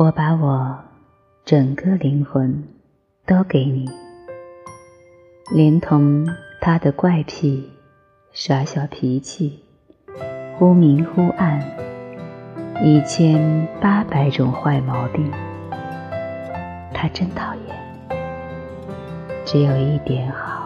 我把我整个灵魂都给你。连同他的怪癖耍小脾气忽明忽暗一千八百种坏毛病他真讨厌。只有一点好